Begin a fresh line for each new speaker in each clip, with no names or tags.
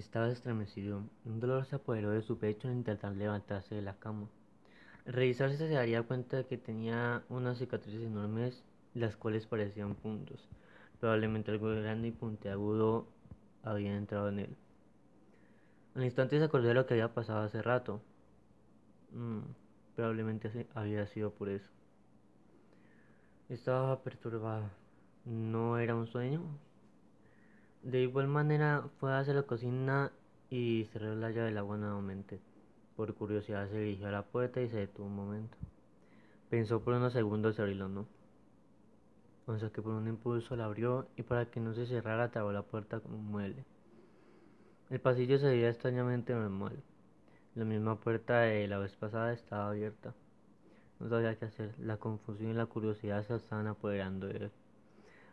Estaba estremecido. Un dolor se apoderó de su pecho al intentar levantarse de la cama. Al revisarse se daría cuenta de que tenía unas cicatrices enormes, las cuales parecían puntos. Probablemente algo grande y puntiagudo había entrado en él. Al instante se acordó de lo que había pasado hace rato. Mm, probablemente había sido por eso. Estaba perturbado. ¿No era un sueño? De igual manera fue hacia la cocina y cerró la llave del agua nuevamente. Por curiosidad se dirigió a la puerta y se detuvo un momento. Pensó por unos segundos si abrirlo no. O sea que por un impulso la abrió y para que no se cerrara trabó la puerta con un mueble. El pasillo se veía extrañamente normal. La misma puerta de la vez pasada estaba abierta. No sabía qué hacer. La confusión y la curiosidad se estaban apoderando de él.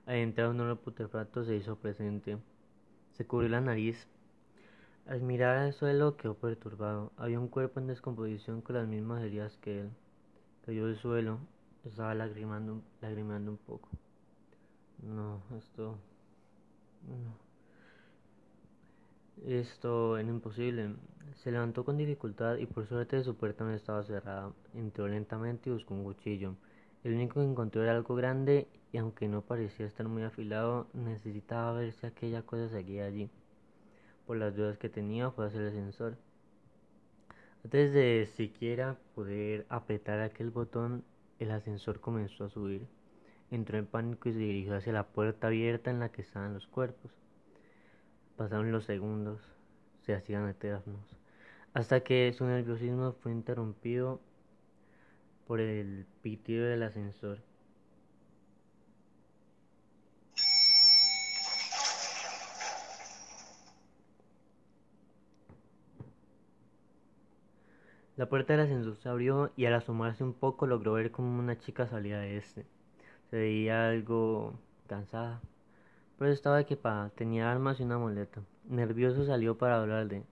Al entrar un putrefacto se hizo presente. Se cubrió la nariz. Al mirar al suelo quedó perturbado. Había un cuerpo en descomposición con las mismas heridas que él. Cayó del suelo. Estaba lagrimando, lagrimando un poco. No, esto... No. Esto era imposible. Se levantó con dificultad y por suerte su puerta no estaba cerrada. Entró lentamente y buscó un cuchillo. El único que encontró era algo grande y aunque no parecía estar muy afilado, necesitaba ver si aquella cosa seguía allí. Por las dudas que tenía fue hacer el ascensor. Antes de siquiera poder apretar aquel botón, el ascensor comenzó a subir. Entró en pánico y se dirigió hacia la puerta abierta en la que estaban los cuerpos. Pasaron los segundos, se hacían eternos, hasta que su nerviosismo fue interrumpido por el pitido del ascensor. La puerta del ascensor se abrió y al asomarse un poco logró ver cómo una chica salía de este. Se veía algo cansada, pero estaba equipada, tenía armas y una muleta. Nervioso salió para hablarle.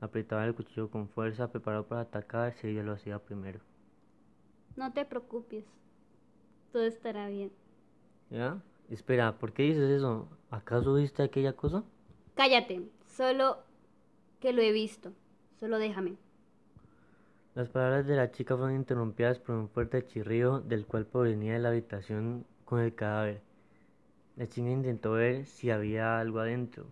Apretaba el cuchillo con fuerza, preparado para atacar si ella lo hacía primero.
No te preocupes, todo estará bien.
¿Ya? Espera, ¿por qué dices eso? ¿Acaso viste aquella cosa?
Cállate, solo que lo he visto. Solo déjame.
Las palabras de la chica fueron interrumpidas por un fuerte chirrido del cual provenía de la habitación con el cadáver. La chica intentó ver si había algo adentro.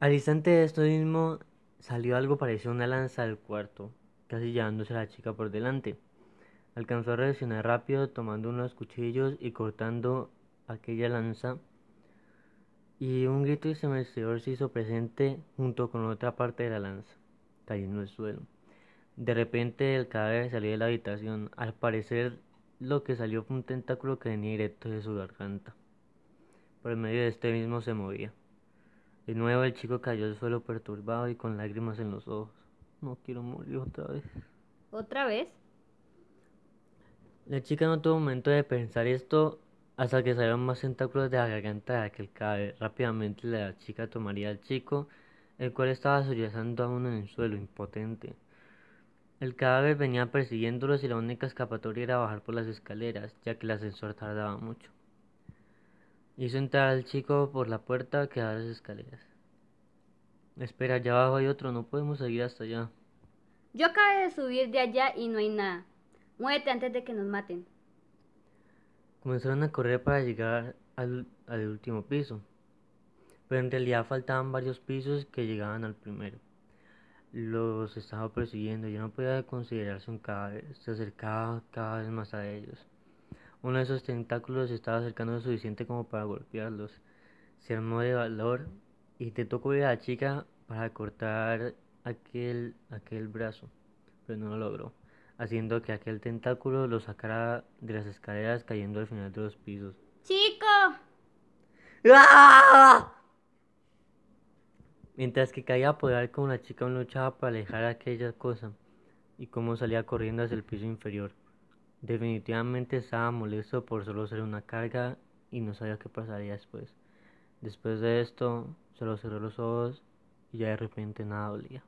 Al instante de esto mismo salió algo parecido a una lanza del cuarto, casi llevándose a la chica por delante. Alcanzó a reaccionar rápido tomando unos cuchillos y cortando aquella lanza y un grito estremecedor se hizo presente junto con otra parte de la lanza, cayendo al suelo. De repente el cadáver salió de la habitación. Al parecer lo que salió fue un tentáculo que venía directo de su garganta. Por el medio de este mismo se movía. De nuevo el chico cayó al suelo perturbado y con lágrimas en los ojos. No quiero morir otra vez.
¿Otra vez?
La chica no tuvo momento de pensar esto hasta que salieron más tentáculos de la garganta de aquel cadáver. Rápidamente la chica tomaría al chico, el cual estaba sollozando aún en el suelo, impotente. El cadáver venía persiguiéndolos y la única escapatoria era bajar por las escaleras, ya que el ascensor tardaba mucho. Hizo entrar al chico por la puerta que da las escaleras. Espera, allá abajo hay otro, no podemos seguir hasta allá.
Yo acabé de subir de allá y no hay nada. Muévete antes de que nos maten.
Comenzaron a correr para llegar al, último piso, pero en realidad faltaban varios pisos que llegaban al primero. Los estaba persiguiendo, y no podía considerarse un cadáver, se acercaba cada vez más a ellos. Uno de esos tentáculos estaba acercando lo suficiente como para golpearlos. Se armó de valor y intentó cubrir a la chica para cortar aquel, aquel brazo, pero no lo logró haciendo que aquel tentáculo lo sacara de las escaleras cayendo al final de los pisos.
¡Chico!
¡Ah! Mientras que caía a apoyar con la chica luchaba para alejar aquella cosa y cómo salía corriendo hacia el piso inferior. Definitivamente estaba molesto por solo ser una carga y no sabía qué pasaría después. Después de esto, solo cerró los ojos y ya de repente nada dolía.